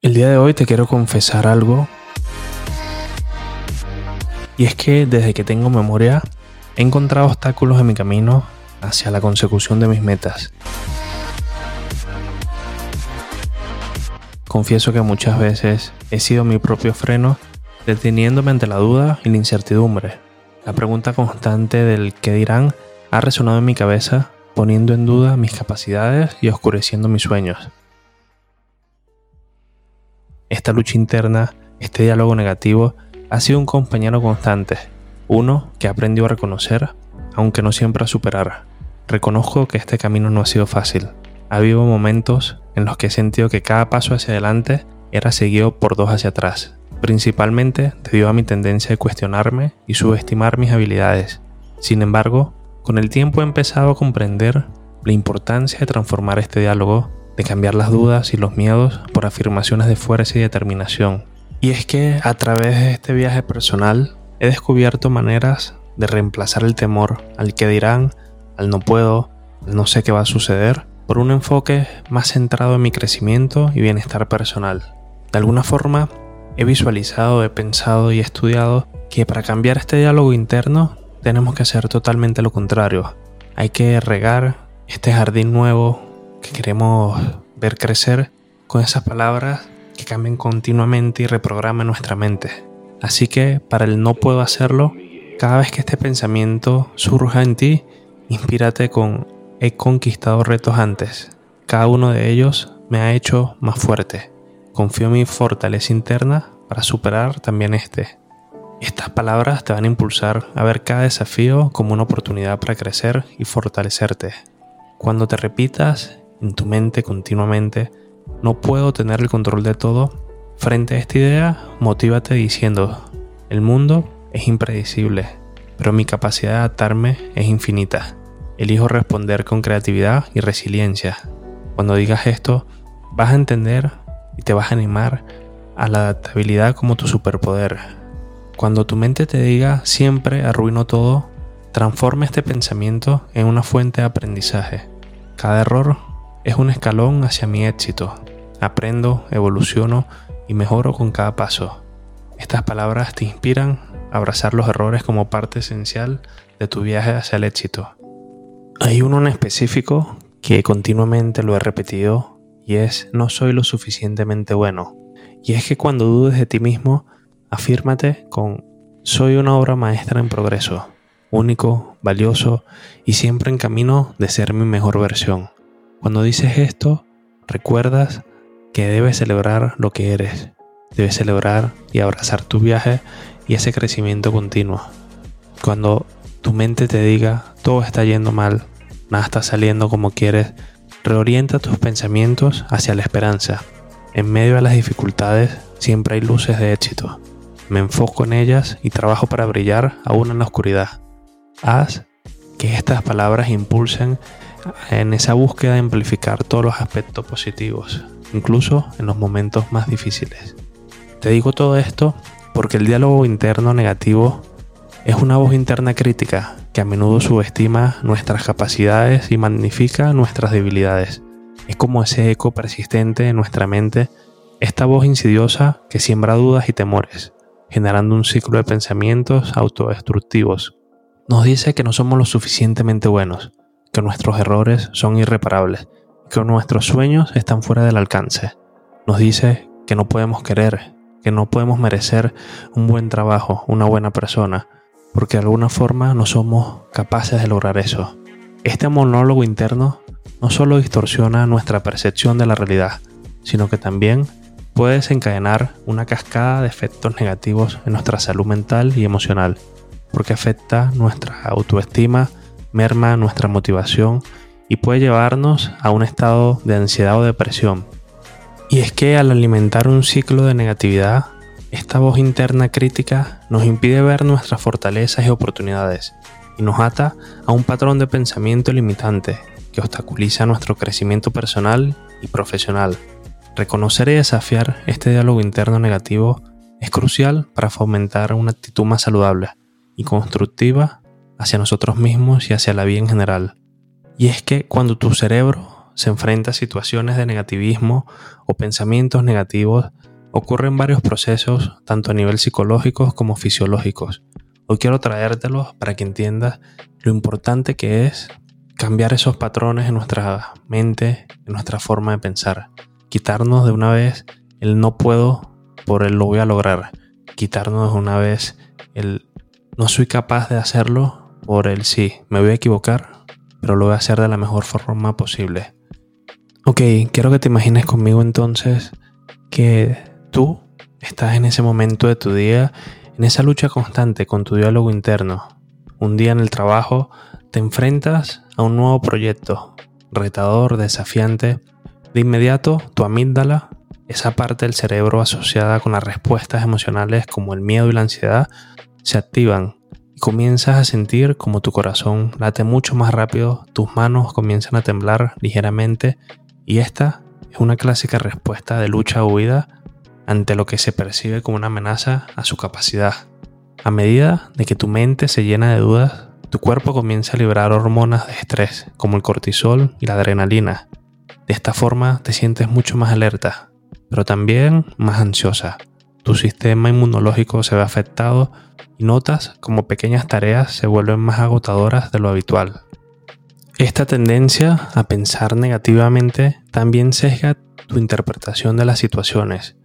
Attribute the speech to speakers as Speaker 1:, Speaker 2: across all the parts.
Speaker 1: El día de hoy te quiero confesar algo. Y es que desde que tengo memoria he encontrado obstáculos en mi camino hacia la consecución de mis metas. Confieso que muchas veces he sido mi propio freno deteniéndome ante la duda y la incertidumbre. La pregunta constante del qué dirán ha resonado en mi cabeza poniendo en duda mis capacidades y oscureciendo mis sueños esta lucha interna, este diálogo negativo, ha sido un compañero constante, uno que aprendió a reconocer, aunque no siempre a superar. Reconozco que este camino no ha sido fácil. Ha habido momentos en los que he sentido que cada paso hacia adelante era seguido por dos hacia atrás, principalmente debido a mi tendencia a cuestionarme y subestimar mis habilidades. Sin embargo, con el tiempo he empezado a comprender la importancia de transformar este diálogo de cambiar las dudas y los miedos por afirmaciones de fuerza y determinación. Y es que a través de este viaje personal he descubierto maneras de reemplazar el temor al que dirán, al no puedo, al no sé qué va a suceder, por un enfoque más centrado en mi crecimiento y bienestar personal. De alguna forma, he visualizado, he pensado y estudiado que para cambiar este diálogo interno tenemos que hacer totalmente lo contrario. Hay que regar este jardín nuevo que queremos ver crecer con esas palabras que cambien continuamente y reprogramen nuestra mente. Así que para el no puedo hacerlo, cada vez que este pensamiento surja en ti, inspírate con he conquistado retos antes. Cada uno de ellos me ha hecho más fuerte. Confío en mi fortaleza interna para superar también este. Estas palabras te van a impulsar a ver cada desafío como una oportunidad para crecer y fortalecerte. Cuando te repitas en tu mente continuamente, no puedo tener el control de todo, frente a esta idea, motívate diciendo, el mundo es impredecible, pero mi capacidad de adaptarme es infinita. Elijo responder con creatividad y resiliencia. Cuando digas esto, vas a entender y te vas a animar a la adaptabilidad como tu superpoder. Cuando tu mente te diga siempre arruino todo, transforma este pensamiento en una fuente de aprendizaje. Cada error es un escalón hacia mi éxito. Aprendo, evoluciono y mejoro con cada paso. Estas palabras te inspiran a abrazar los errores como parte esencial de tu viaje hacia el éxito. Hay uno en específico que continuamente lo he repetido y es no soy lo suficientemente bueno. Y es que cuando dudes de ti mismo, afírmate con soy una obra maestra en progreso, único, valioso y siempre en camino de ser mi mejor versión. Cuando dices esto, recuerdas que debes celebrar lo que eres. Debes celebrar y abrazar tu viaje y ese crecimiento continuo. Cuando tu mente te diga todo está yendo mal, nada está saliendo como quieres, reorienta tus pensamientos hacia la esperanza. En medio de las dificultades siempre hay luces de éxito. Me enfoco en ellas y trabajo para brillar aún en la oscuridad. Haz que estas palabras impulsen en esa búsqueda de amplificar todos los aspectos positivos, incluso en los momentos más difíciles. Te digo todo esto porque el diálogo interno negativo es una voz interna crítica que a menudo subestima nuestras capacidades y magnifica nuestras debilidades. Es como ese eco persistente en nuestra mente, esta voz insidiosa que siembra dudas y temores, generando un ciclo de pensamientos autodestructivos. Nos dice que no somos lo suficientemente buenos, que nuestros errores son irreparables, que nuestros sueños están fuera del alcance. Nos dice que no podemos querer, que no podemos merecer un buen trabajo, una buena persona, porque de alguna forma no somos capaces de lograr eso. Este monólogo interno no solo distorsiona nuestra percepción de la realidad, sino que también puede desencadenar una cascada de efectos negativos en nuestra salud mental y emocional, porque afecta nuestra autoestima, merma nuestra motivación y puede llevarnos a un estado de ansiedad o depresión. Y es que al alimentar un ciclo de negatividad, esta voz interna crítica nos impide ver nuestras fortalezas y oportunidades y nos ata a un patrón de pensamiento limitante que obstaculiza nuestro crecimiento personal y profesional. Reconocer y desafiar este diálogo interno negativo es crucial para fomentar una actitud más saludable y constructiva hacia nosotros mismos y hacia la vida en general. Y es que cuando tu cerebro se enfrenta a situaciones de negativismo o pensamientos negativos, ocurren varios procesos, tanto a nivel psicológico como fisiológicos. Hoy quiero traértelos para que entiendas lo importante que es cambiar esos patrones en nuestra mente, en nuestra forma de pensar. Quitarnos de una vez el no puedo por el lo voy a lograr. Quitarnos de una vez el no soy capaz de hacerlo por el sí, me voy a equivocar, pero lo voy a hacer de la mejor forma posible. Ok, quiero que te imagines conmigo entonces que tú estás en ese momento de tu día, en esa lucha constante con tu diálogo interno. Un día en el trabajo te enfrentas a un nuevo proyecto, retador, desafiante. De inmediato, tu amígdala, esa parte del cerebro asociada con las respuestas emocionales como el miedo y la ansiedad, se activan y comienzas a sentir como tu corazón late mucho más rápido, tus manos comienzan a temblar ligeramente y esta es una clásica respuesta de lucha o huida ante lo que se percibe como una amenaza a su capacidad. A medida de que tu mente se llena de dudas, tu cuerpo comienza a liberar hormonas de estrés, como el cortisol y la adrenalina. De esta forma te sientes mucho más alerta, pero también más ansiosa. Tu sistema inmunológico se ve afectado y notas como pequeñas tareas se vuelven más agotadoras de lo habitual. Esta tendencia a pensar negativamente también sesga tu interpretación de las situaciones.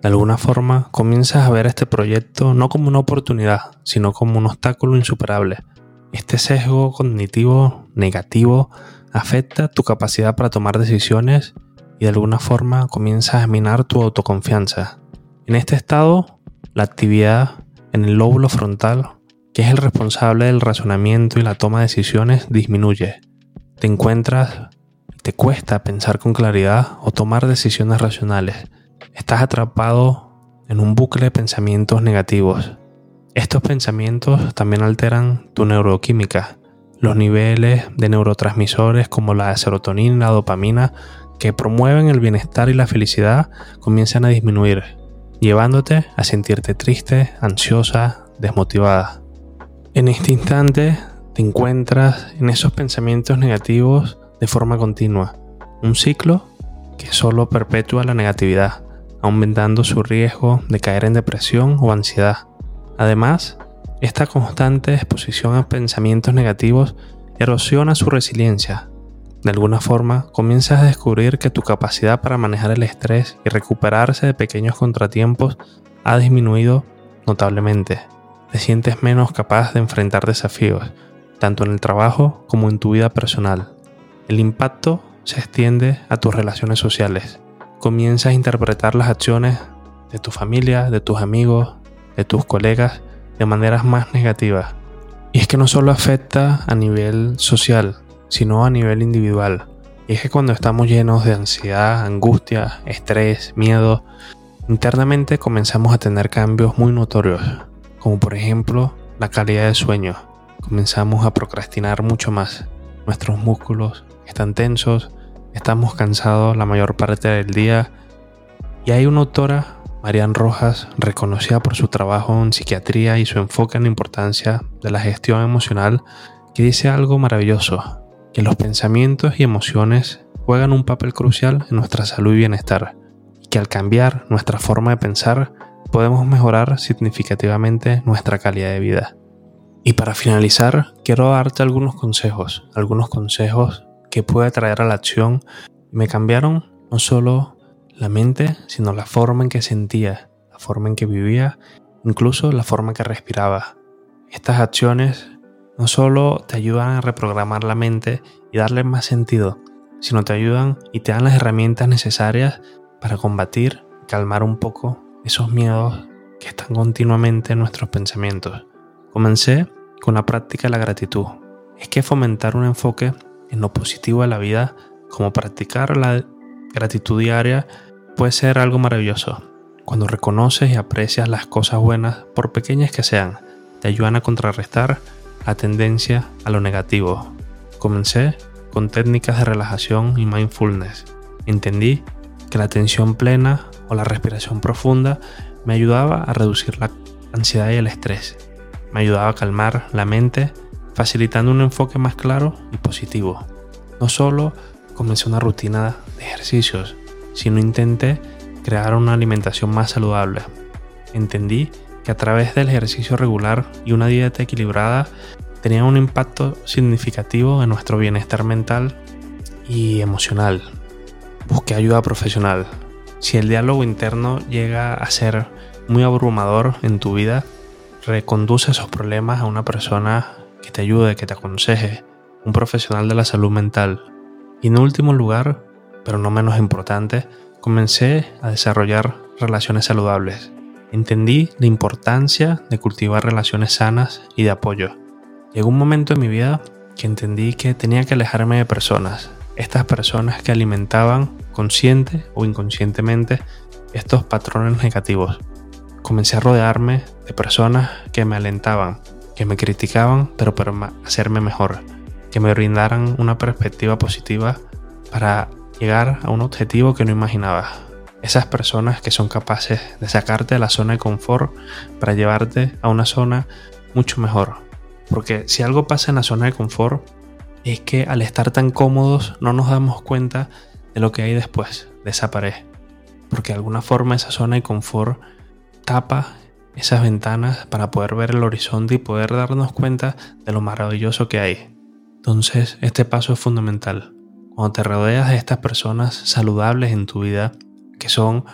Speaker 1: De alguna forma comienzas a ver este proyecto no como una oportunidad, sino como un obstáculo insuperable. Este sesgo cognitivo negativo afecta tu capacidad para tomar decisiones y de alguna forma comienzas a minar tu autoconfianza. En este estado, la actividad en el lóbulo frontal, que es el responsable del razonamiento y la toma de decisiones, disminuye te encuentras te cuesta pensar con claridad o tomar decisiones racionales. Estás atrapado en un bucle de pensamientos negativos. Estos pensamientos también alteran tu neuroquímica. Los niveles de neurotransmisores como la serotonina y la dopamina que promueven el bienestar y la felicidad comienzan a disminuir, llevándote a sentirte triste, ansiosa, desmotivada. En este instante te encuentras en esos pensamientos negativos de forma continua, un ciclo que solo perpetúa la negatividad, aumentando su riesgo de caer en depresión o ansiedad. Además, esta constante exposición a pensamientos negativos erosiona su resiliencia. De alguna forma, comienzas a descubrir que tu capacidad para manejar el estrés y recuperarse de pequeños contratiempos ha disminuido notablemente. Te sientes menos capaz de enfrentar desafíos, tanto en el trabajo como en tu vida personal. El impacto se extiende a tus relaciones sociales. Comienzas a interpretar las acciones de tu familia, de tus amigos, de tus colegas de maneras más negativas. Y es que no solo afecta a nivel social, sino a nivel individual. Y es que cuando estamos llenos de ansiedad, angustia, estrés, miedo, internamente comenzamos a tener cambios muy notorios, como por ejemplo la calidad de sueño, comenzamos a procrastinar mucho más. Nuestros músculos están tensos, estamos cansados la mayor parte del día. Y hay una autora, Marian Rojas, reconocida por su trabajo en psiquiatría y su enfoque en la importancia de la gestión emocional, que dice algo maravilloso, que los pensamientos y emociones juegan un papel crucial en nuestra salud y bienestar, y que al cambiar nuestra forma de pensar podemos mejorar significativamente nuestra calidad de vida. Y para finalizar, quiero darte algunos consejos, algunos consejos que puede traer a la acción. Me cambiaron no solo la mente, sino la forma en que sentía, la forma en que vivía, incluso la forma que respiraba. Estas acciones no solo te ayudan a reprogramar la mente y darle más sentido, sino te ayudan y te dan las herramientas necesarias para combatir, calmar un poco esos miedos que están continuamente en nuestros pensamientos. Comencé con la práctica de la gratitud. Es que fomentar un enfoque en lo positivo de la vida, como practicar la gratitud diaria, puede ser algo maravilloso. Cuando reconoces y aprecias las cosas buenas, por pequeñas que sean, te ayudan a contrarrestar la tendencia a lo negativo. Comencé con técnicas de relajación y mindfulness. Entendí que la atención plena o la respiración profunda me ayudaba a reducir la ansiedad y el estrés me ayudaba a calmar la mente, facilitando un enfoque más claro y positivo. No solo comencé una rutina de ejercicios, sino intenté crear una alimentación más saludable. Entendí que a través del ejercicio regular y una dieta equilibrada tenía un impacto significativo en nuestro bienestar mental y emocional. Busqué ayuda profesional. Si el diálogo interno llega a ser muy abrumador en tu vida, reconduce esos problemas a una persona que te ayude, que te aconseje, un profesional de la salud mental. Y en último lugar, pero no menos importante, comencé a desarrollar relaciones saludables. Entendí la importancia de cultivar relaciones sanas y de apoyo. Llegó un momento en mi vida que entendí que tenía que alejarme de personas, estas personas que alimentaban consciente o inconscientemente estos patrones negativos. Comencé a rodearme de personas que me alentaban, que me criticaban, pero para hacerme mejor, que me brindaran una perspectiva positiva para llegar a un objetivo que no imaginaba. Esas personas que son capaces de sacarte de la zona de confort para llevarte a una zona mucho mejor. Porque si algo pasa en la zona de confort es que al estar tan cómodos no nos damos cuenta de lo que hay después de esa pared. Porque de alguna forma esa zona de confort tapa esas ventanas para poder ver el horizonte y poder darnos cuenta de lo maravilloso que hay. Entonces, este paso es fundamental. Cuando te rodeas de estas personas saludables en tu vida, que son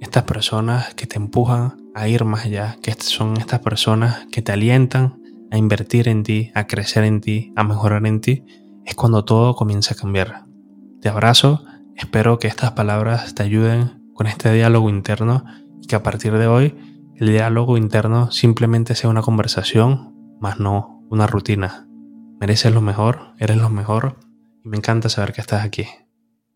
Speaker 1: estas personas que te empujan a ir más allá, que son estas personas que te alientan a invertir en ti, a crecer en ti, a mejorar en ti, es cuando todo comienza a cambiar. Te abrazo, espero que estas palabras te ayuden con este diálogo interno y que a partir de hoy el diálogo interno simplemente sea una conversación, más no una rutina. Mereces lo mejor, eres lo mejor y me encanta saber que estás aquí.